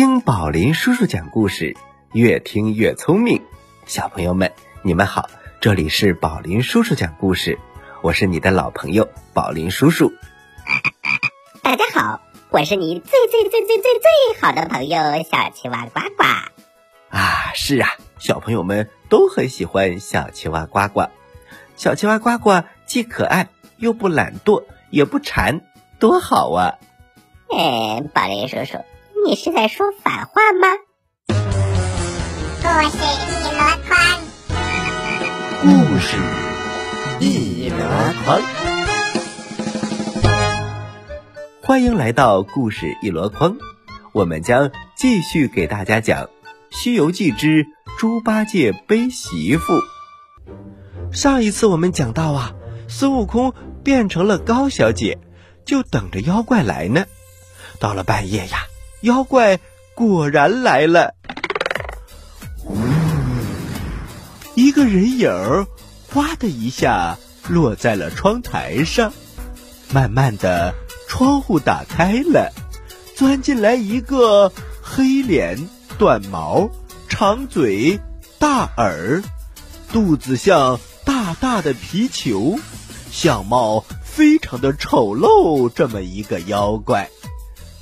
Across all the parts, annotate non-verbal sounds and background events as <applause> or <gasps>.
听宝林叔叔讲故事，越听越聪明。小朋友们，你们好，这里是宝林叔叔讲故事，我是你的老朋友宝林叔叔。大家好，我是你最最最最最最好的朋友小青蛙呱呱。啊，是啊，小朋友们都很喜欢小青蛙呱呱。小青蛙呱呱既可爱又不懒惰，也不馋，多好啊！哎，宝林叔叔。你是在说反话吗？故事一箩筐，故事一箩筐，欢迎来到故事一箩筐。我们将继续给大家讲《西游记之猪八戒背媳妇》。上一次我们讲到啊，孙悟空变成了高小姐，就等着妖怪来呢。到了半夜呀。妖怪果然来了，一个人影儿，哗的一下落在了窗台上。慢慢的，窗户打开了，钻进来一个黑脸、短毛、长嘴、大耳，肚子像大大的皮球，相貌非常的丑陋，这么一个妖怪，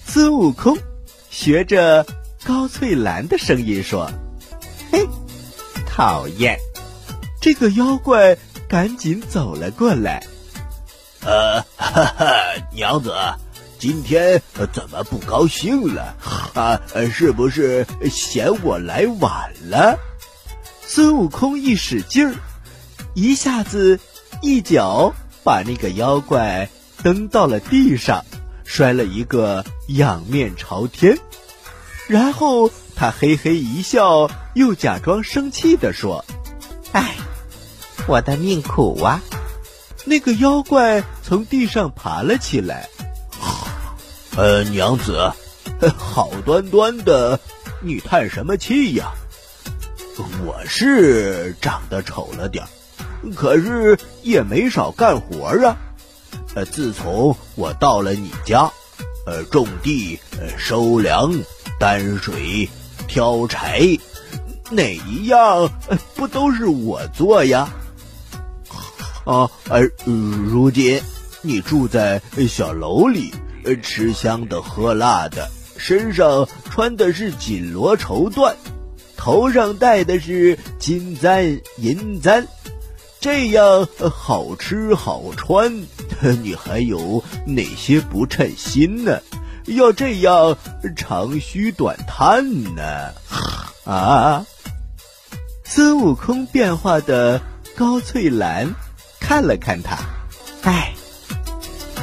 孙悟空。学着高翠兰的声音说：“嘿，讨厌！”这个妖怪赶紧走了过来。呃，哈哈，娘子，今天怎么不高兴了？啊，是不是嫌我来晚了？孙悟空一使劲儿，一下子一脚把那个妖怪蹬到了地上。摔了一个仰面朝天，然后他嘿嘿一笑，又假装生气的说：“哎，我的命苦啊！”那个妖怪从地上爬了起来，呃，娘子，<laughs> 好端端的，你叹什么气呀？我是长得丑了点可是也没少干活啊。呃，自从我到了你家，呃，种地、呃收粮、担水、挑柴，哪一样不都是我做呀？啊，呃，如今你住在小楼里，吃香的喝辣的，身上穿的是锦罗绸缎，头上戴的是金簪银簪。这样好吃好穿，<laughs> 你还有哪些不称心呢？要这样长吁短叹呢？啊！孙悟空变化的高翠兰看了看他，哎，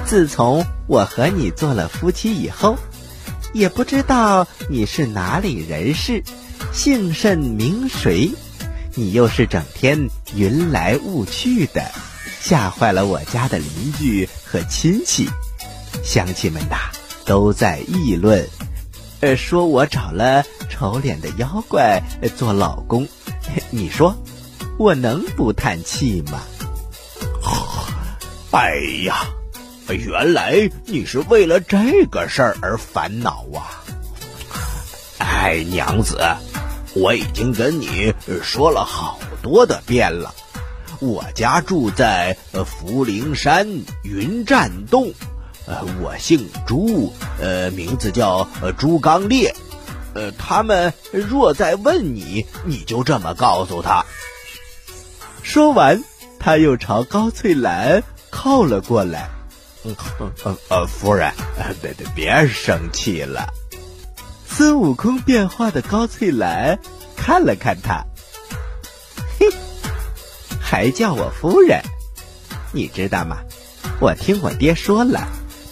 自从我和你做了夫妻以后，也不知道你是哪里人士，姓甚名谁。你又是整天云来雾去的，吓坏了我家的邻居和亲戚，乡亲们呐都在议论，呃，说我找了丑脸的妖怪做老公，你说我能不叹气吗？哎呀，原来你是为了这个事儿而烦恼啊！哎，娘子。我已经跟你说了好多的遍了，我家住在福陵山云栈洞，呃，我姓朱，呃，名字叫朱刚烈，呃，他们若再问你，你就这么告诉他。说完，他又朝高翠兰靠了过来。呃呃，夫人，别别别生气了。孙悟空变化的高翠兰看了看他，嘿，还叫我夫人？你知道吗？我听我爹说了，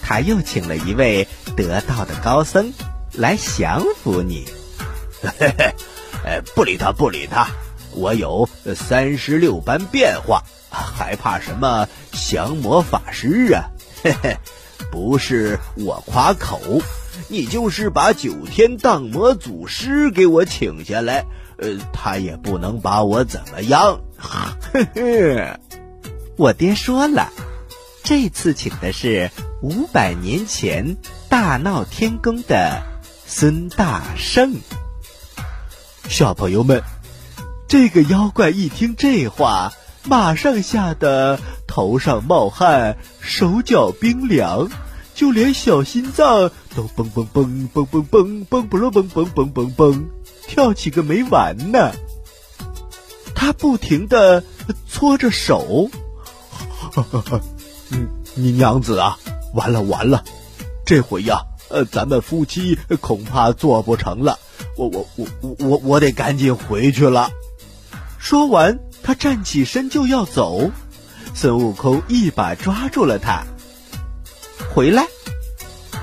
他又请了一位得道的高僧来降服你。嘿嘿，哎，不理他，不理他。我有三十六般变化，还怕什么降魔法师啊？嘿嘿，不是我夸口。你就是把九天荡魔祖师给我请下来，呃，他也不能把我怎么样。嘿嘿，我爹说了，这次请的是五百年前大闹天宫的孙大圣。小朋友们，这个妖怪一听这话，马上吓得头上冒汗，手脚冰凉，就连小心脏都蹦蹦蹦蹦蹦蹦蹦不咯蹦蹦蹦蹦蹦跳起个没完呢。他不停的搓着手，<laughs> 嗯，你娘子啊，完了完了，这回呀，呃，咱们夫妻恐怕做不成了。我我我我我我得赶紧回去了。说完，他站起身就要走，孙悟空一把抓住了他。回来，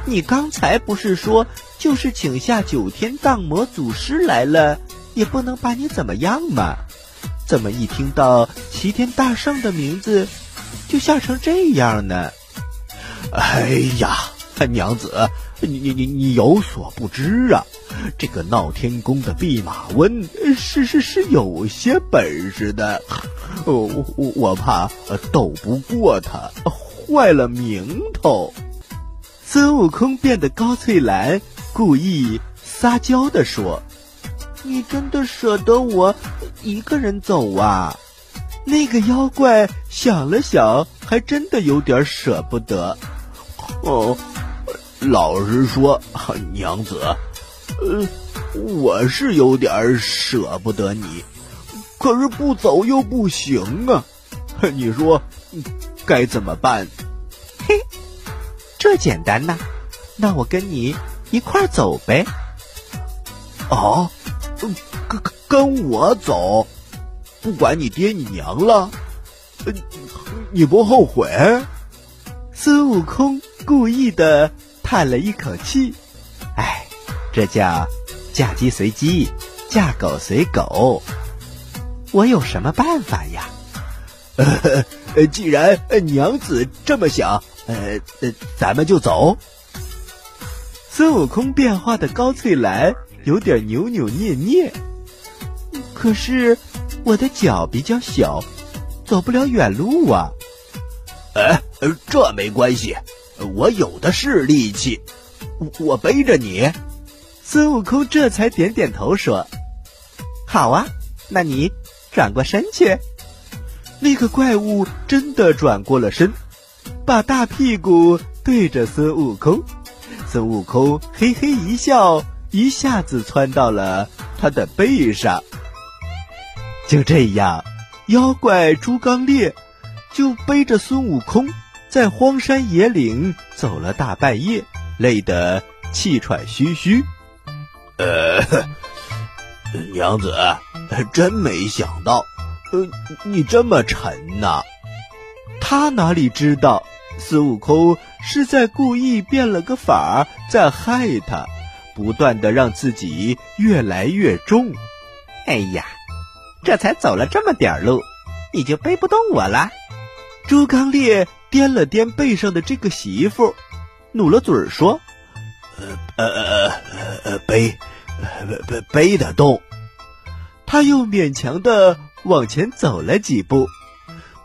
你刚才不是说就是请下九天荡魔祖师来了，也不能把你怎么样嘛？怎么一听到齐天大圣的名字，就吓成这样呢？哎呀，娘子，你你你你有所不知啊，这个闹天宫的弼马温是是是有些本事的，我我我怕斗不过他，坏了名头。孙悟空变得高翠兰，故意撒娇的说。你真的舍得我一个人走啊？那个妖怪想了想，还真的有点舍不得。哦，老实说，娘子，呃，我是有点舍不得你，可是不走又不行啊。你说该怎么办？嘿，这简单呐，那我跟你一块走呗。哦。跟跟我走，不管你爹你娘了，呃你不后悔？孙悟空故意的叹了一口气，哎，这叫嫁鸡随鸡，嫁狗随狗。我有什么办法呀？呃，既然娘子这么想，呃，咱们就走。孙悟空变化的高翠兰。有点扭扭捏捏，可是我的脚比较小，走不了远路啊。哎，这没关系，我有的是力气，我背着你。孙悟空这才点点头说：“好啊，那你转过身去。”那个怪物真的转过了身，把大屁股对着孙悟空。孙悟空嘿嘿一笑。一下子窜到了他的背上，就这样，妖怪猪刚鬣就背着孙悟空在荒山野岭走了大半夜，累得气喘吁吁。呃，<laughs> 娘子，真没想到，呃，你这么沉呐。他哪里知道，孙悟空是在故意变了个法儿，在害他。不断的让自己越来越重，哎呀，这才走了这么点路，你就背不动我了。朱刚烈掂了掂背上的这个媳妇，努了嘴说：“呃呃呃呃，背，背背得动。”他又勉强的往前走了几步，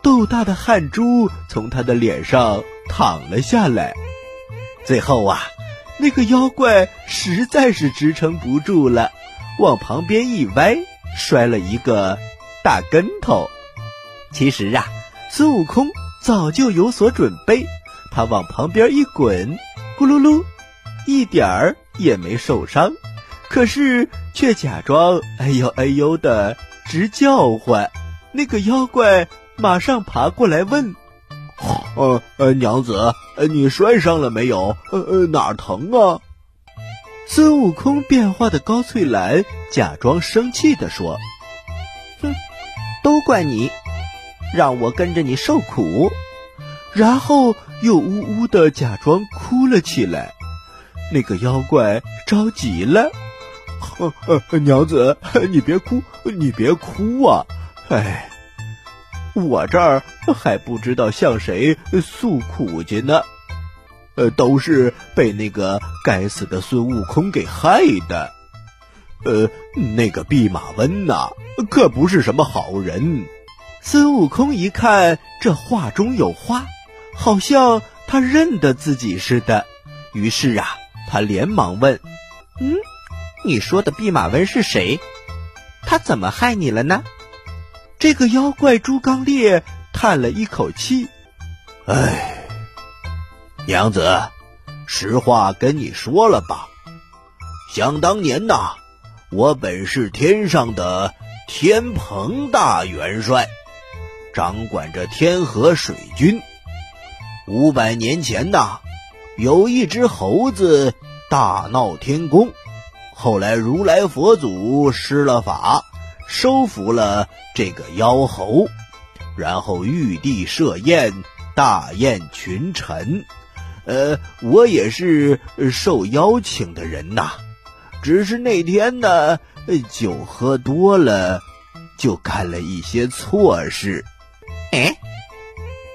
豆大的汗珠从他的脸上淌了下来，最后啊。那个妖怪实在是支撑不住了，往旁边一歪，摔了一个大跟头。其实啊，孙悟空早就有所准备，他往旁边一滚，咕噜噜，一点儿也没受伤，可是却假装哎呦哎呦的直叫唤。那个妖怪马上爬过来问。呃呃，娘子，你摔伤了没有？呃呃，哪儿疼啊？孙悟空变化的高翠兰假装生气的说：“哼，都怪你，让我跟着你受苦。”然后又呜呜的假装哭了起来。那个妖怪着急了：“呵呵，娘子，你别哭，你别哭啊！哎。”我这儿还不知道向谁诉苦去呢，呃，都是被那个该死的孙悟空给害的。呃，那个弼马温呐，可不是什么好人。孙悟空一看这话中有话，好像他认得自己似的，于是啊，他连忙问：“嗯，你说的弼马温是谁？他怎么害你了呢？这个妖怪朱刚烈叹了一口气：“唉，娘子，实话跟你说了吧。想当年呐，我本是天上的天蓬大元帅，掌管着天河水军。五百年前呐，有一只猴子大闹天宫，后来如来佛祖施了法。”收服了这个妖猴，然后玉帝设宴，大宴群臣。呃，我也是受邀请的人呐，只是那天呢，酒喝多了，就干了一些错事。哎，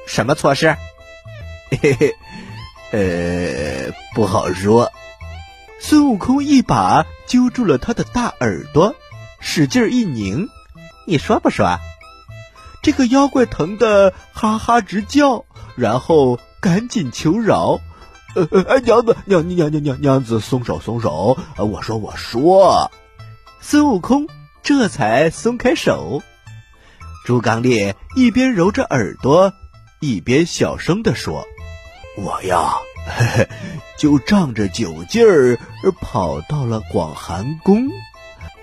什么错事？嘿嘿，呃，不好说。孙悟空一把揪住了他的大耳朵。使劲一拧，你说不说？这个妖怪疼得哈哈直叫，然后赶紧求饶：“呃呃，娘子，娘娘娘娘娘子，松手松手！我说我说。”孙悟空这才松开手。朱刚烈一边揉着耳朵，一边小声地说：“我呀，嘿 <laughs> 嘿就仗着酒劲儿跑到了广寒宫。”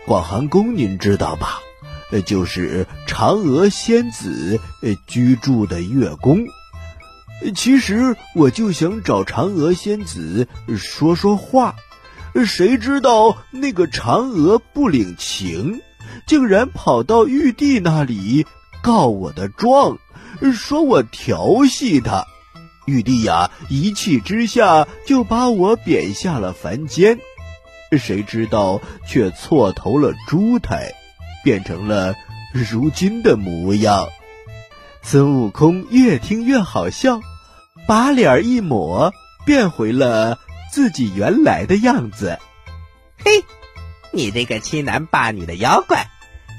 广寒宫您知道吧？呃，就是嫦娥仙子呃居住的月宫。其实我就想找嫦娥仙子说说话，谁知道那个嫦娥不领情，竟然跑到玉帝那里告我的状，说我调戏他。玉帝呀，一气之下就把我贬下了凡间。谁知道却错投了猪胎，变成了如今的模样。孙悟空越听越好笑，把脸一抹，变回了自己原来的样子。嘿，你这个欺男霸女的妖怪，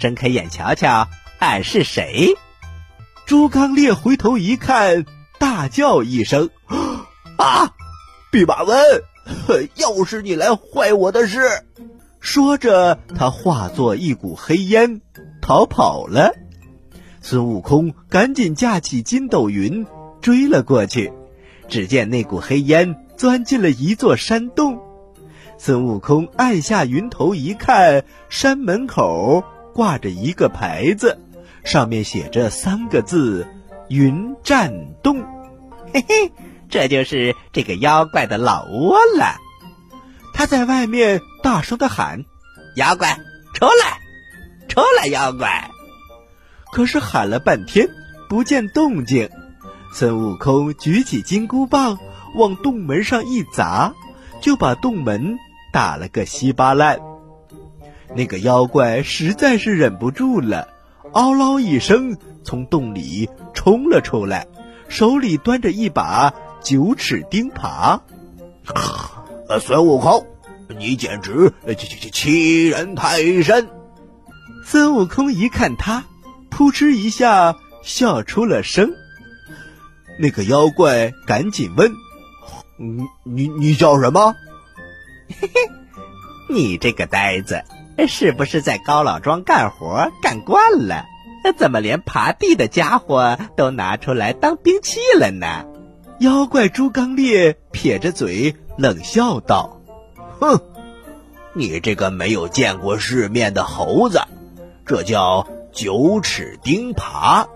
睁开眼瞧瞧，俺是谁？朱刚烈回头一看，大叫一声：“ <gasps> 啊！弼马温！” <laughs> 又是你来坏我的事！说着，他化作一股黑烟逃跑了。孙悟空赶紧架起筋斗云追了过去。只见那股黑烟钻进了一座山洞。孙悟空按下云头一看，山门口挂着一个牌子，上面写着三个字：“云栈洞。”嘿嘿。这就是这个妖怪的老窝了。他在外面大声的喊：“妖怪，出来，出来，妖怪！”可是喊了半天不见动静。孙悟空举起金箍棒往洞门上一砸，就把洞门打了个稀巴烂。那个妖怪实在是忍不住了，嗷嗷一声从洞里冲了出来，手里端着一把。九齿钉耙，孙悟空，你简直欺欺欺人太甚！孙悟空一看他，扑哧一下笑出了声。那个妖怪赶紧问：“你你你叫什么？”嘿嘿，你这个呆子，是不是在高老庄干活干惯了？怎么连爬地的家伙都拿出来当兵器了呢？妖怪朱刚烈撇着嘴冷笑道：“哼，你这个没有见过世面的猴子，这叫九齿钉耙，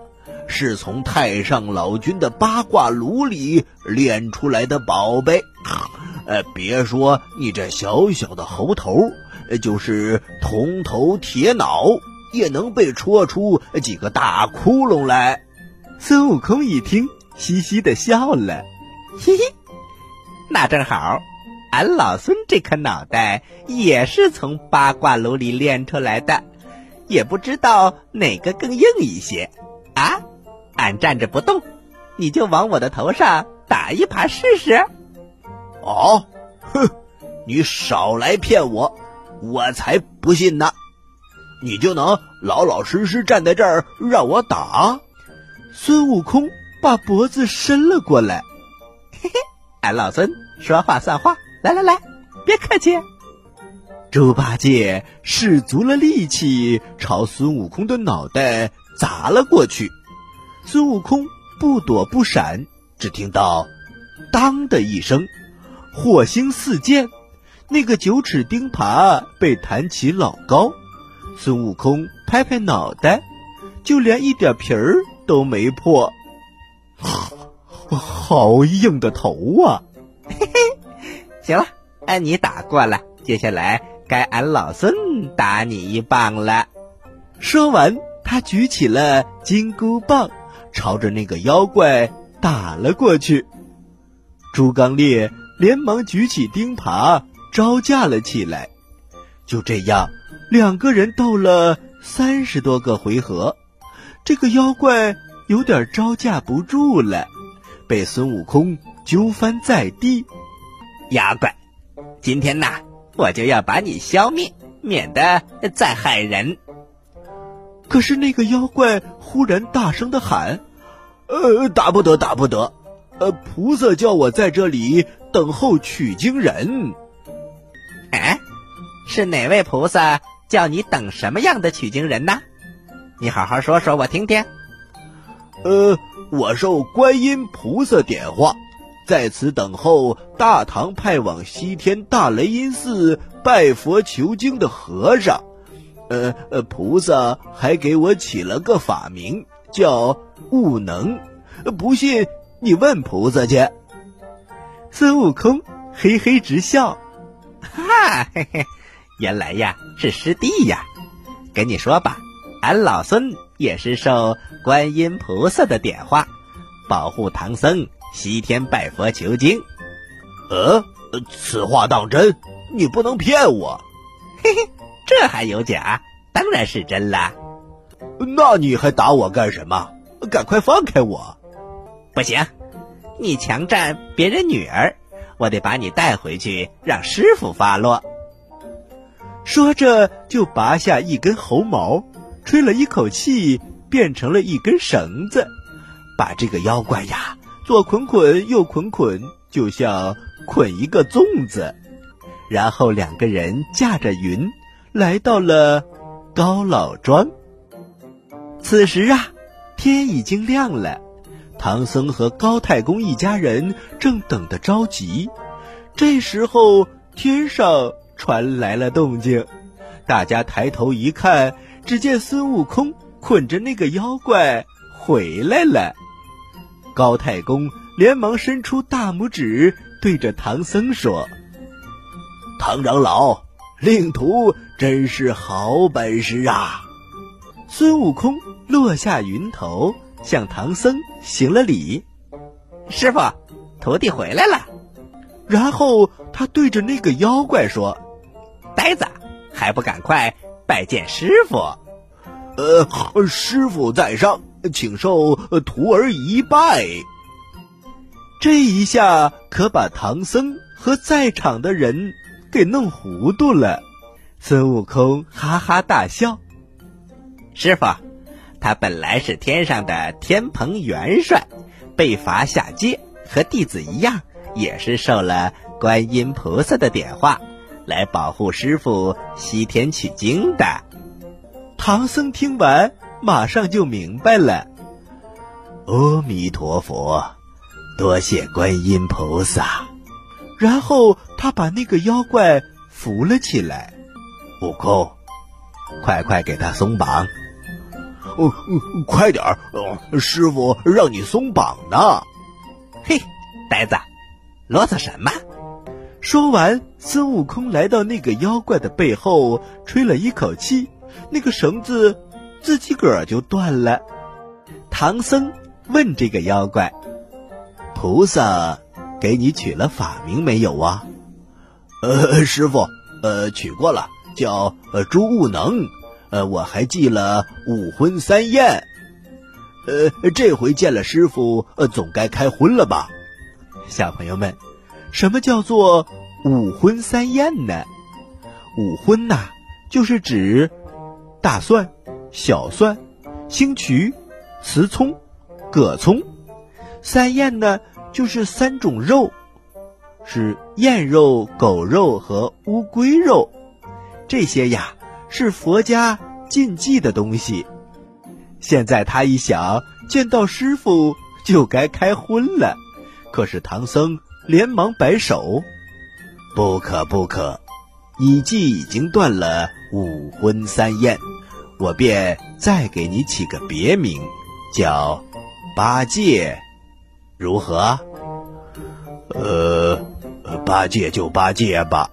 是从太上老君的八卦炉里炼出来的宝贝。呃，别说你这小小的猴头，呃就是铜头铁脑，也能被戳出几个大窟窿来。”孙悟空一听。嘻嘻的笑了，嘿嘿，那正好，俺老孙这颗脑袋也是从八卦炉里炼出来的，也不知道哪个更硬一些！俺站着不动，你就往我的头上打一耙试试。哦，哼，你少来骗我，我才不信呢！你就能老老实实站在这儿让我打？孙悟空。把脖子伸了过来，嘿嘿，俺老孙说话算话，来来来，别客气。猪八戒使足了力气，朝孙悟空的脑袋砸了过去。孙悟空不躲不闪，只听到“当”的一声，火星四溅，那个九齿钉耙被弹起老高。孙悟空拍拍脑袋，就连一点皮儿都没破。<laughs> 好硬的头啊！嘿嘿，行了，按你打过了，接下来该俺老孙打你一棒了。说完，他举起了金箍棒，朝着那个妖怪打了过去。猪刚鬣连忙举起钉耙招架了起来。就这样，两个人斗了三十多个回合，这个妖怪有点招架不住了。被孙悟空揪翻在地，妖怪，今天呐，我就要把你消灭，免得再害人。可是那个妖怪忽然大声的喊：“呃，打不得，打不得！呃，菩萨叫我在这里等候取经人。”哎，是哪位菩萨叫你等什么样的取经人呢？你好好说说，我听听。呃。我受观音菩萨点化，在此等候大唐派往西天大雷音寺拜佛求经的和尚。呃呃，菩萨还给我起了个法名，叫悟能。不信你问菩萨去。孙悟空嘿嘿直笑，哈嘿嘿，原来呀是师弟呀。跟你说吧，俺老孙。也是受观音菩萨的点化，保护唐僧西天拜佛求经。呃，此话当真？你不能骗我。嘿嘿，这还有假？当然是真啦。那你还打我干什么？赶快放开我！不行，你强占别人女儿，我得把你带回去让师傅发落。说着，就拔下一根猴毛。吹了一口气，变成了一根绳子，把这个妖怪呀，左捆捆，右捆捆，就像捆一个粽子。然后两个人驾着云，来到了高老庄。此时啊，天已经亮了，唐僧和高太公一家人正等得着急。这时候，天上传来了动静，大家抬头一看。只见孙悟空捆着那个妖怪回来了，高太公连忙伸出大拇指，对着唐僧说：“唐长老，令徒真是好本事啊！”孙悟空落下云头，向唐僧行了礼：“师傅，徒弟回来了。”然后他对着那个妖怪说：“呆子，还不赶快！”拜见师傅，呃，师傅在上，请受徒儿一拜。这一下可把唐僧和在场的人给弄糊涂了。孙悟空哈哈大笑：“师傅，他本来是天上的天蓬元帅，被罚下界，和弟子一样，也是受了观音菩萨的点化。”来保护师傅西天取经的，唐僧听完马上就明白了。阿弥陀佛，多谢观音菩萨。然后他把那个妖怪扶了起来。悟空，快快给他松绑！哦，哦快点儿！师傅让你松绑呢。嘿，呆子，啰嗦什么？说完，孙悟空来到那个妖怪的背后，吹了一口气，那个绳子自己个儿就断了。唐僧问这个妖怪：“菩萨给你取了法名没有啊？”“呃，师傅，呃，取过了，叫呃朱悟能。呃，我还记了五荤三宴。呃，这回见了师傅，呃，总该开荤了吧？”小朋友们。什么叫做五荤三宴呢？五荤呐，就是指大蒜、小蒜、青渠、雌葱、葛葱；三宴呢，就是三种肉，是燕肉、狗肉和乌龟肉。这些呀是佛家禁忌的东西。现在他一想，见到师傅就该开荤了，可是唐僧连忙摆手：“不可不可，你既已经断了五荤三宴，我便再给你起个别名，叫八戒，如何？”呃，八戒就八戒吧。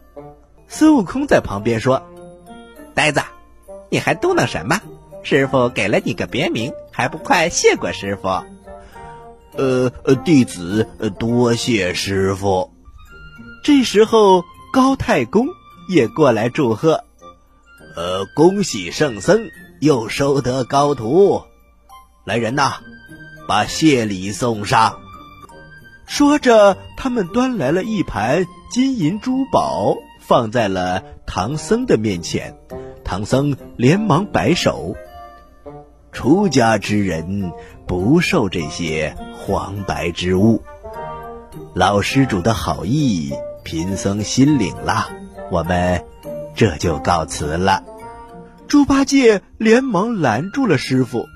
孙悟空在旁边说：“呆子，你还嘟囔什么？师傅给了你个别名，还不快谢过师傅？”呃，弟子多谢师傅。这时候，高太公也过来祝贺：“呃，恭喜圣僧又收得高徒。来人呐，把谢礼送上。”说着，他们端来了一盘金银珠宝，放在了唐僧的面前。唐僧连忙摆手：“出家之人不受这些黄白之物。老施主的好意，贫僧心领了。我们这就告辞了。”猪八戒连忙拦住了师傅：“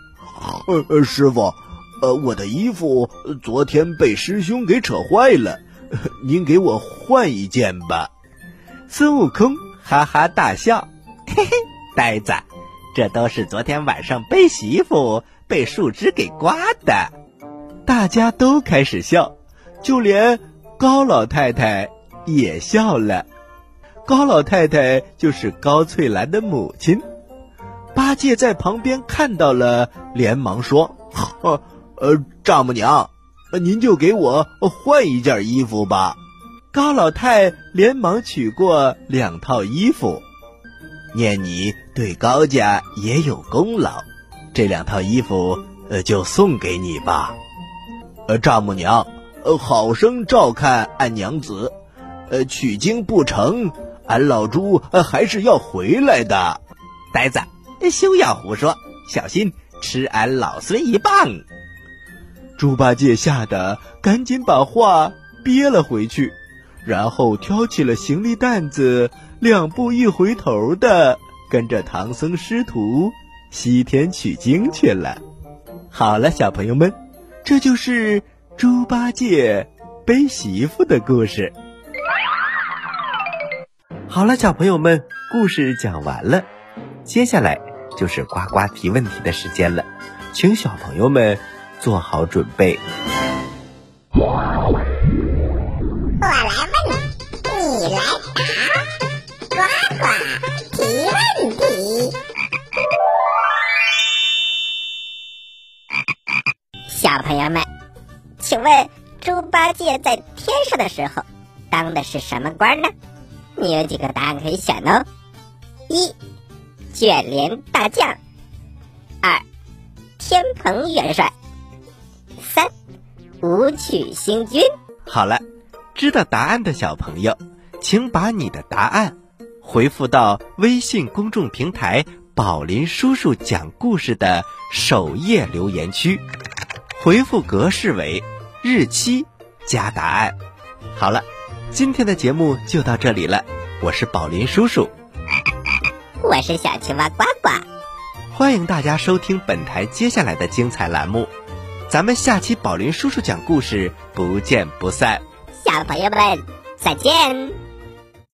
呃，师傅。”呃，我的衣服昨天被师兄给扯坏了，您给我换一件吧。孙悟空哈哈大笑，嘿嘿，呆子，这都是昨天晚上背媳妇被树枝给刮的。大家都开始笑，就连高老太太也笑了。高老太太就是高翠兰的母亲。八戒在旁边看到了，连忙说：“呵。”呃，丈母娘，您就给我换一件衣服吧。高老太连忙取过两套衣服，念你对高家也有功劳，这两套衣服呃就送给你吧。呃，丈母娘，呃，好生照看俺娘子，呃，取经不成，俺老猪还是要回来的。呆子，休要胡说，小心吃俺老孙一棒。猪八戒吓得赶紧把话憋了回去，然后挑起了行李担子，两步一回头的跟着唐僧师徒西天取经去了。好了，小朋友们，这就是猪八戒背媳妇的故事。好了，小朋友们，故事讲完了，接下来就是呱呱提问题的时间了，请小朋友们。做好准备。小朋友们，请问猪八戒在天上的时候当的是什么官呢？你有几个答案可以选哦：一、卷帘大将；二、天蓬元帅。三，武曲星君。好了，知道答案的小朋友，请把你的答案回复到微信公众平台“宝林叔叔讲故事”的首页留言区，回复格式为日期加答案。好了，今天的节目就到这里了，我是宝林叔叔，我是小青蛙呱呱，欢迎大家收听本台接下来的精彩栏目。咱们下期宝林叔叔讲故事，不见不散。小朋友们，再见。